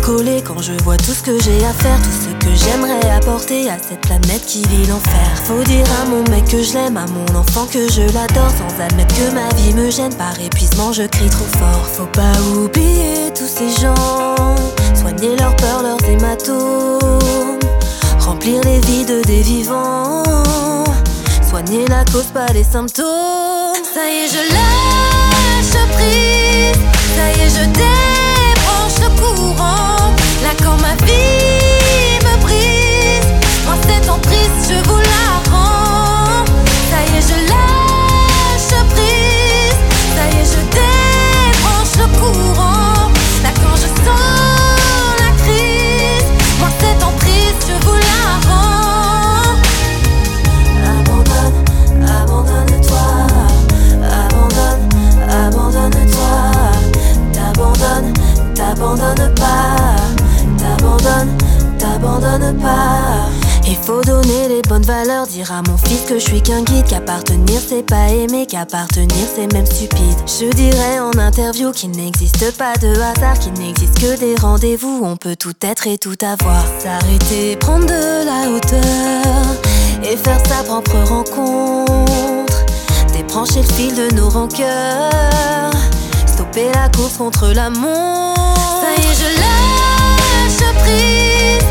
décoller quand je vois tout ce que j'ai à faire, tout ce que j'aimerais apporter à cette planète qui vit l'enfer. Faut dire à mon mec que je l'aime, à mon enfant que je l'adore, sans admettre que ma vie me gêne. Par épuisement, je crie trop fort. Faut pas oublier tous ces gens, soigner leurs peurs, leurs hématomes, remplir les vides des vivants, soigner la cause, pas les symptômes. Ça y est, je lâche prise, ça y est, je débranche le courant. T'abandonnes pas. Il faut donner les bonnes valeurs, dire à mon fils que je suis qu'un guide, qu'appartenir c'est pas aimer, qu'appartenir c'est même stupide. Je dirais en interview qu'il n'existe pas de hasard, qu'il n'existe que des rendez-vous, on peut tout être et tout avoir. S'arrêter, prendre de la hauteur et faire sa propre rencontre. Débrancher le fil de nos rancœurs, stopper la course contre la montre. Ça y est, je lâche prise,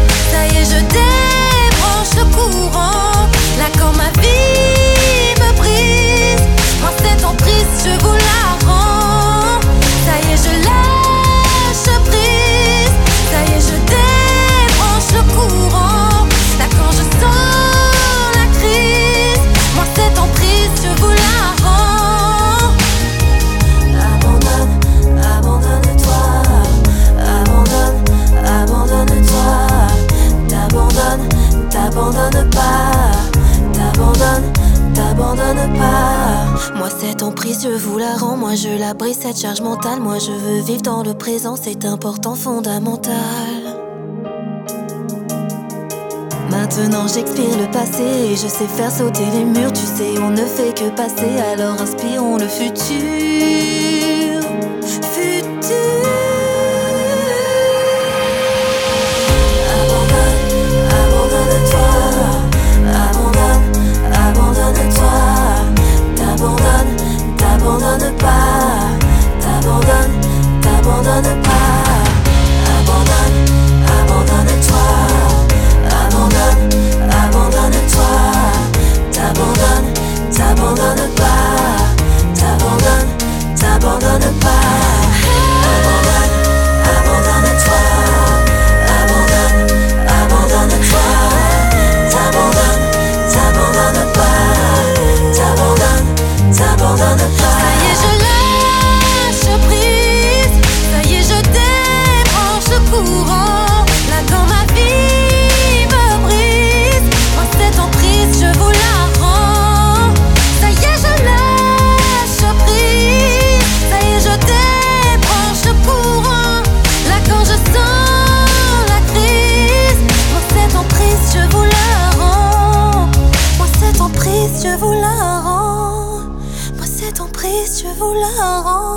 je vous la rends. Moi, je la brise, cette charge mentale. Moi, je veux vivre dans le présent, c'est important, fondamental. Maintenant j'expire le passé et je sais faire sauter les murs. Tu sais, on ne fait que passer, alors inspirons le futur. 无了。